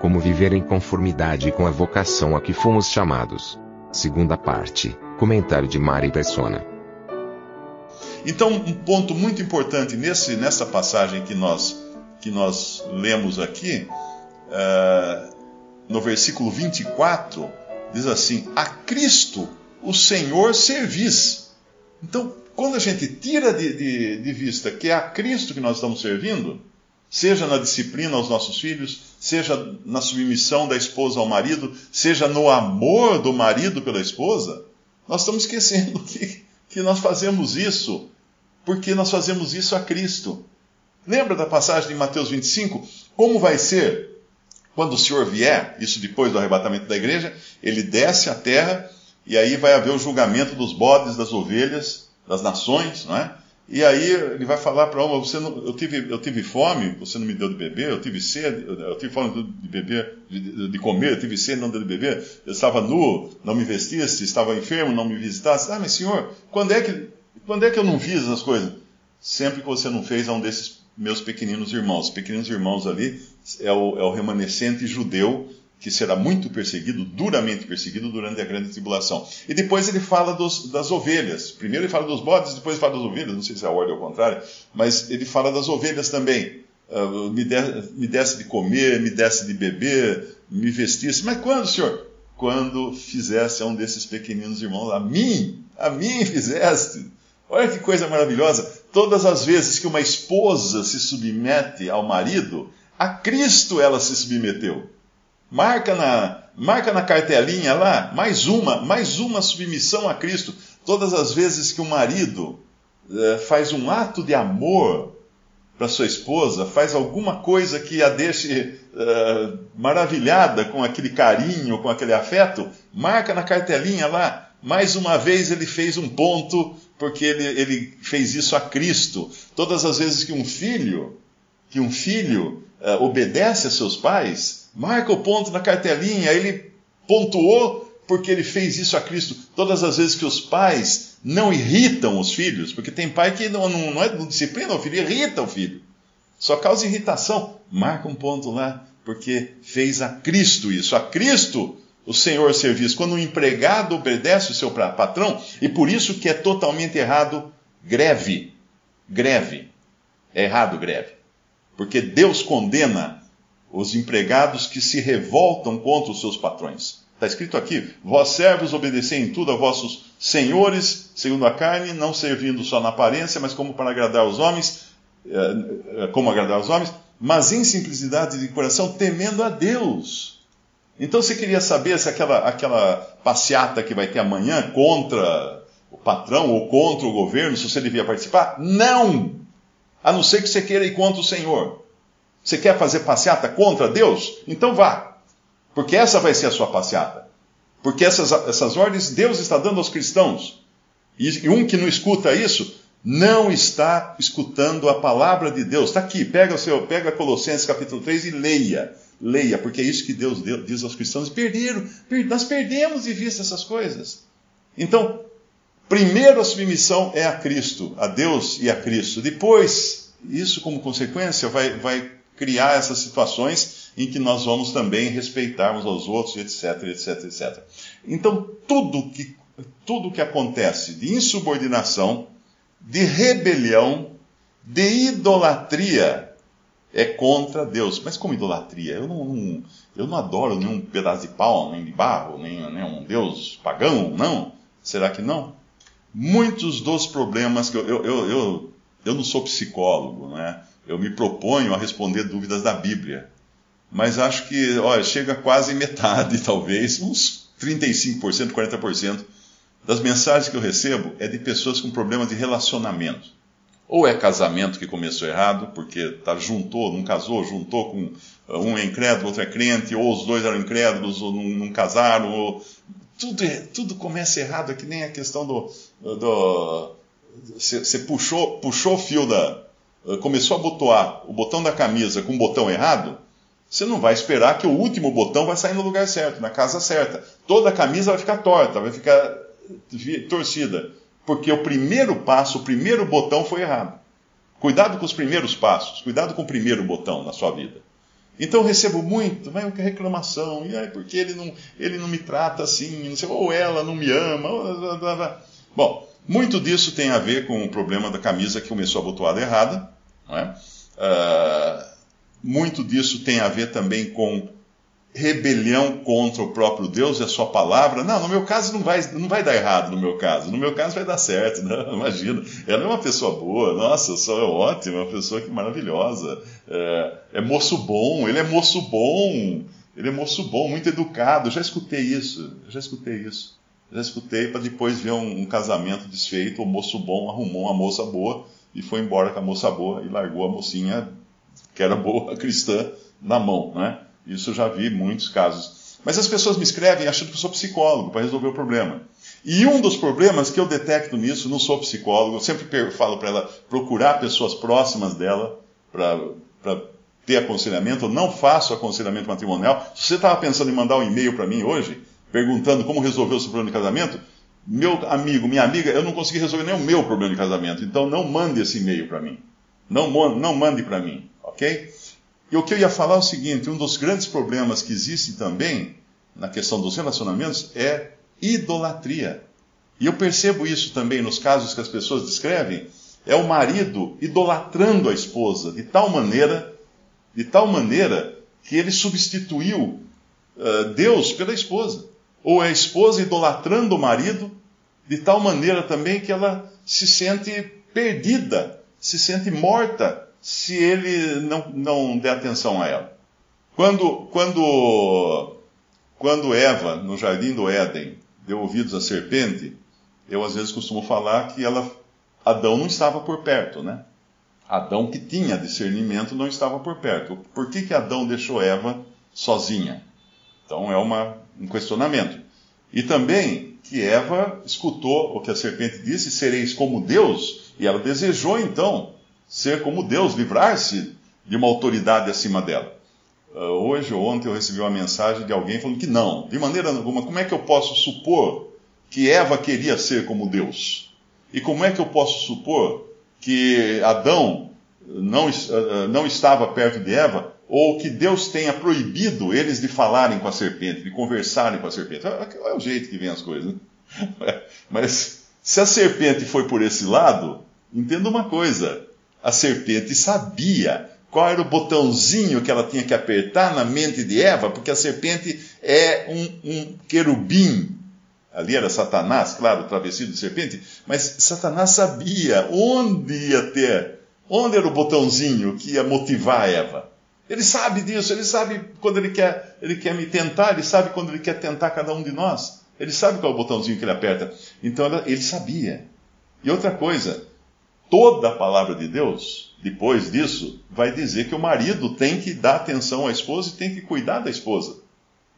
Como viver em conformidade com a vocação a que fomos chamados. Segunda parte. Comentário de Mari Persona. Então, um ponto muito importante nesse, nessa passagem que nós, que nós lemos aqui, uh, no versículo 24, diz assim: A Cristo o Senhor servis. Então, quando a gente tira de, de, de vista que é a Cristo que nós estamos servindo, seja na disciplina aos nossos filhos, seja na submissão da esposa ao marido, seja no amor do marido pela esposa, nós estamos esquecendo que, que nós fazemos isso porque nós fazemos isso a Cristo. Lembra da passagem de Mateus 25? Como vai ser quando o Senhor vier, isso depois do arrebatamento da igreja, ele desce à terra e aí vai haver o julgamento dos bodes, das ovelhas, das nações, não é? E aí ele vai falar para uma, você não, eu, tive, eu tive fome, você não me deu de beber, eu tive sede, eu tive fome de beber, de, de, comer, eu tive sede, não deu de beber, eu estava nu, não me vestiste, estava enfermo, não me visitaste. Ah, mas senhor, quando é que, quando é que eu não fiz essas coisas? Sempre que você não fez a um desses meus pequeninos irmãos. Pequeninos irmãos ali é o, é o remanescente judeu que será muito perseguido, duramente perseguido durante a grande tribulação. E depois ele fala dos, das ovelhas. Primeiro ele fala dos bodes, depois ele fala das ovelhas, não sei se é a ordem ou contrária, mas ele fala das ovelhas também. Uh, me, de, me desse de comer, me desse de beber, me vestisse. Mas quando, senhor? Quando fizesse a um desses pequeninos irmãos, a mim, a mim fizeste. Olha que coisa maravilhosa. Todas as vezes que uma esposa se submete ao marido, a Cristo ela se submeteu. Marca na, marca na cartelinha lá, mais uma, mais uma submissão a Cristo. Todas as vezes que o marido eh, faz um ato de amor para sua esposa, faz alguma coisa que a deixe eh, maravilhada com aquele carinho, com aquele afeto, marca na cartelinha lá. Mais uma vez ele fez um ponto, porque ele, ele fez isso a Cristo. Todas as vezes que um filho, que um filho uh, obedece a seus pais, marca o ponto na cartelinha. Ele pontuou porque ele fez isso a Cristo. Todas as vezes que os pais não irritam os filhos, porque tem pai que não, não, não, é, não disciplina o filho, irrita o filho. Só causa irritação. Marca um ponto lá, porque fez a Cristo isso. A Cristo o Senhor serviço. Quando um empregado obedece o seu patrão, e por isso que é totalmente errado greve. Greve. É errado greve. Porque Deus condena os empregados que se revoltam contra os seus patrões. Está escrito aqui: Vós servos obedecei em tudo a vossos senhores, segundo a carne, não servindo só na aparência, mas como para agradar os homens, eh, como agradar os homens, mas em simplicidade de coração, temendo a Deus. Então você queria saber se aquela, aquela passeata que vai ter amanhã contra o patrão ou contra o governo, se você devia participar? Não! A não ser que você queira ir contra o Senhor. Você quer fazer passeata contra Deus? Então vá. Porque essa vai ser a sua passeata. Porque essas, essas ordens Deus está dando aos cristãos. E, um que não escuta isso, não está escutando a palavra de Deus. Está aqui, pega o seu, pega Colossenses capítulo 3 e leia. Leia, porque é isso que Deus diz aos cristãos. Perderam, nós perdemos de vista essas coisas. Então, primeiro a submissão é a Cristo, a Deus e a Cristo. Depois, isso como consequência vai, vai criar essas situações em que nós vamos também respeitarmos aos outros, etc, etc, etc. Então, tudo que, tudo que acontece de insubordinação, de rebelião, de idolatria, é contra Deus. Mas como idolatria? Eu não, não, eu não adoro nenhum pedaço de pau, nem de barro, nem, nem um Deus pagão, não? Será que não? Muitos dos problemas que eu, eu, eu, eu, eu não sou psicólogo, né? Eu me proponho a responder dúvidas da Bíblia. Mas acho que, olha, chega quase metade, talvez, uns 35%, 40% das mensagens que eu recebo é de pessoas com problemas de relacionamento. Ou é casamento que começou errado, porque tá, juntou, não casou, juntou com um é incrédulo, outro é crente, ou os dois eram incrédulos, ou não, não casaram, ou... Tudo, é, tudo começa errado, é que nem a questão do. Você puxou, puxou o fio da. Começou a botoar o botão da camisa com o botão errado, você não vai esperar que o último botão vai sair no lugar certo, na casa certa. Toda a camisa vai ficar torta, vai ficar torcida. Porque o primeiro passo, o primeiro botão foi errado. Cuidado com os primeiros passos, cuidado com o primeiro botão na sua vida. Então eu recebo muito, vai reclamação, e aí porque ele não, ele não me trata assim, ou ela não me ama. Blá, blá, blá. Bom, muito disso tem a ver com o problema da camisa que começou a botoada errada. Não é? Uh, muito disso tem a ver também com rebelião contra o próprio Deus e a sua palavra. Não, no meu caso não vai, não vai dar errado, no meu caso. No meu caso vai dar certo, não, imagina. Ela é uma pessoa boa, nossa, só é ótima, uma pessoa que maravilhosa. É, é, moço bom, ele é moço bom. Ele é moço bom, muito educado. Já escutei isso, já escutei isso. Já escutei para depois ver um, um, casamento desfeito, o moço bom arrumou uma moça boa e foi embora com a moça boa e largou a mocinha que era boa, cristã, na mão, né? Isso eu já vi muitos casos. Mas as pessoas me escrevem achando que eu sou psicólogo para resolver o problema. E um dos problemas que eu detecto nisso, não sou psicólogo, eu sempre falo para ela procurar pessoas próximas dela para ter aconselhamento. Eu não faço aconselhamento matrimonial. Se você estava pensando em mandar um e-mail para mim hoje, perguntando como resolver o seu problema de casamento, meu amigo, minha amiga, eu não consegui resolver nem o meu problema de casamento. Então não mande esse e-mail para mim. Não, não mande para mim, ok? E o que eu ia falar é o seguinte: um dos grandes problemas que existe também na questão dos relacionamentos é idolatria. E eu percebo isso também nos casos que as pessoas descrevem, é o marido idolatrando a esposa de tal maneira, de tal maneira que ele substituiu uh, Deus pela esposa, ou é a esposa idolatrando o marido de tal maneira também que ela se sente perdida, se sente morta se ele não, não der atenção a ela. Quando, quando, quando Eva, no jardim do Éden, deu ouvidos à serpente, eu às vezes costumo falar que ela, Adão não estava por perto, né? Adão que tinha discernimento não estava por perto. Por que, que Adão deixou Eva sozinha? Então é uma, um questionamento. E também que Eva escutou o que a serpente disse: sereis como Deus, e ela desejou então ser como Deus, livrar-se de uma autoridade acima dela. Uh, hoje ou ontem eu recebi uma mensagem de alguém falando que não, de maneira alguma, como é que eu posso supor que Eva queria ser como Deus? E como é que eu posso supor que Adão não, uh, não estava perto de Eva, ou que Deus tenha proibido eles de falarem com a serpente, de conversarem com a serpente? É, é o jeito que vem as coisas. Né? Mas se a serpente foi por esse lado, entenda uma coisa: a serpente sabia qual era o botãozinho que ela tinha que apertar na mente de Eva, porque a serpente é um, um querubim. Ali era Satanás, claro, travestido de serpente, mas Satanás sabia onde ia ter, onde era o botãozinho que ia motivar Eva. Ele sabe disso, ele sabe quando ele quer, ele quer me tentar, ele sabe quando ele quer tentar cada um de nós. Ele sabe qual é o botãozinho que ele aperta. Então ele sabia. E outra coisa, toda a palavra de Deus, depois disso, vai dizer que o marido tem que dar atenção à esposa e tem que cuidar da esposa.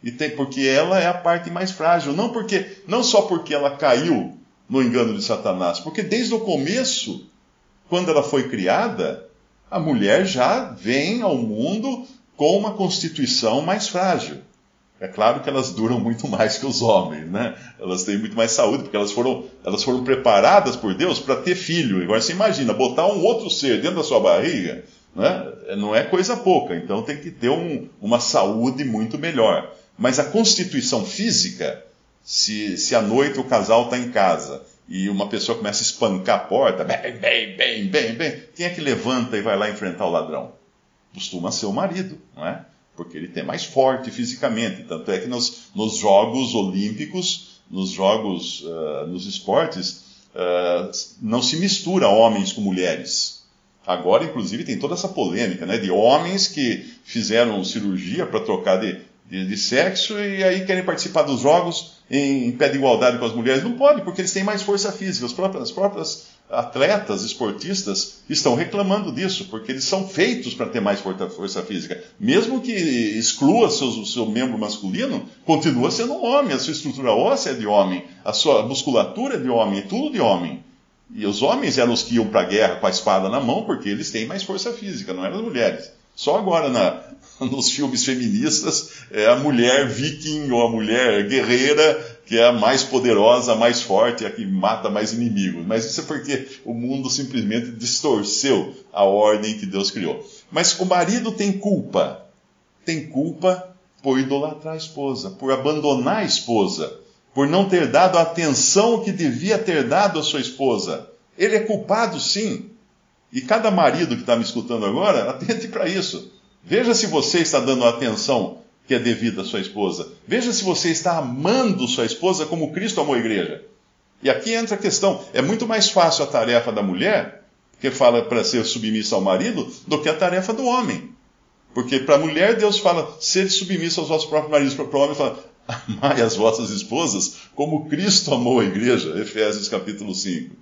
E tem, porque ela é a parte mais frágil, não porque não só porque ela caiu no engano de Satanás, porque desde o começo, quando ela foi criada, a mulher já vem ao mundo com uma constituição mais frágil. É claro que elas duram muito mais que os homens, né? Elas têm muito mais saúde, porque elas foram, elas foram preparadas por Deus para ter filho. Agora você imagina, botar um outro ser dentro da sua barriga, né? não é coisa pouca. Então tem que ter um, uma saúde muito melhor. Mas a constituição física, se, se à noite o casal está em casa e uma pessoa começa a espancar a porta, bem, bem, bem, bem, bem, quem é que levanta e vai lá enfrentar o ladrão? Costuma ser o marido, não é? porque ele é mais forte fisicamente. Tanto é que nos, nos Jogos Olímpicos, nos Jogos, uh, nos esportes, uh, não se mistura homens com mulheres. Agora, inclusive, tem toda essa polêmica né, de homens que fizeram cirurgia para trocar de, de, de, sexo e aí querem participar dos Jogos em, pé de igualdade com as mulheres? Não pode, porque eles têm mais força física. As próprias, as próprias atletas, esportistas, estão reclamando disso, porque eles são feitos para ter mais força física. Mesmo que exclua seu, seu membro masculino, continua sendo um homem, a sua estrutura óssea é de homem, a sua musculatura é de homem, é tudo de homem. E os homens eram os que iam para a guerra com a espada na mão, porque eles têm mais força física, não eram as mulheres. Só agora na, nos filmes feministas é a mulher viking ou a mulher guerreira que é a mais poderosa, a mais forte, a que mata mais inimigos. Mas isso é porque o mundo simplesmente distorceu a ordem que Deus criou. Mas o marido tem culpa. Tem culpa por idolatrar a esposa, por abandonar a esposa, por não ter dado a atenção que devia ter dado à sua esposa. Ele é culpado, sim. E cada marido que está me escutando agora, atente para isso. Veja se você está dando a atenção que é devida à sua esposa. Veja se você está amando sua esposa como Cristo amou a igreja. E aqui entra a questão: é muito mais fácil a tarefa da mulher, que fala para ser submissa ao marido, do que a tarefa do homem. Porque para a mulher, Deus fala, ser submissa aos vossos próprios maridos. Para o homem, fala, amai as vossas esposas como Cristo amou a igreja. Efésios capítulo 5.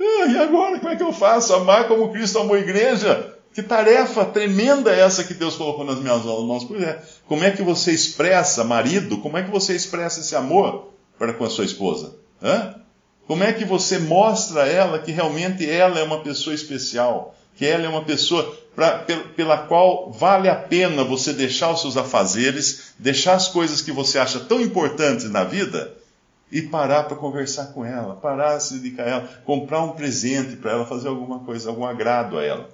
Ah, e agora, como é que eu faço? Amar como Cristo amou a igreja? Que tarefa tremenda é essa que Deus colocou nas minhas mãos? Pois é. Como é que você expressa, marido, como é que você expressa esse amor para com a sua esposa? Hã? Como é que você mostra a ela que realmente ela é uma pessoa especial? Que ela é uma pessoa pra, pela qual vale a pena você deixar os seus afazeres, deixar as coisas que você acha tão importantes na vida e parar para conversar com ela, parar a se dedicar a ela, comprar um presente para ela, fazer alguma coisa, algum agrado a ela.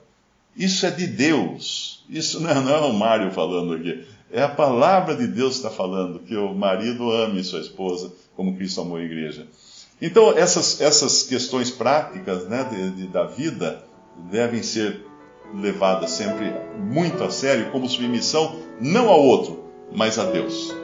Isso é de Deus. Isso não é, não é o Mário falando aqui. É a palavra de Deus que está falando, que o marido ame sua esposa como Cristo amou a igreja. Então, essas, essas questões práticas né, de, de, da vida devem ser levadas sempre muito a sério, como submissão, não ao outro, mas a Deus.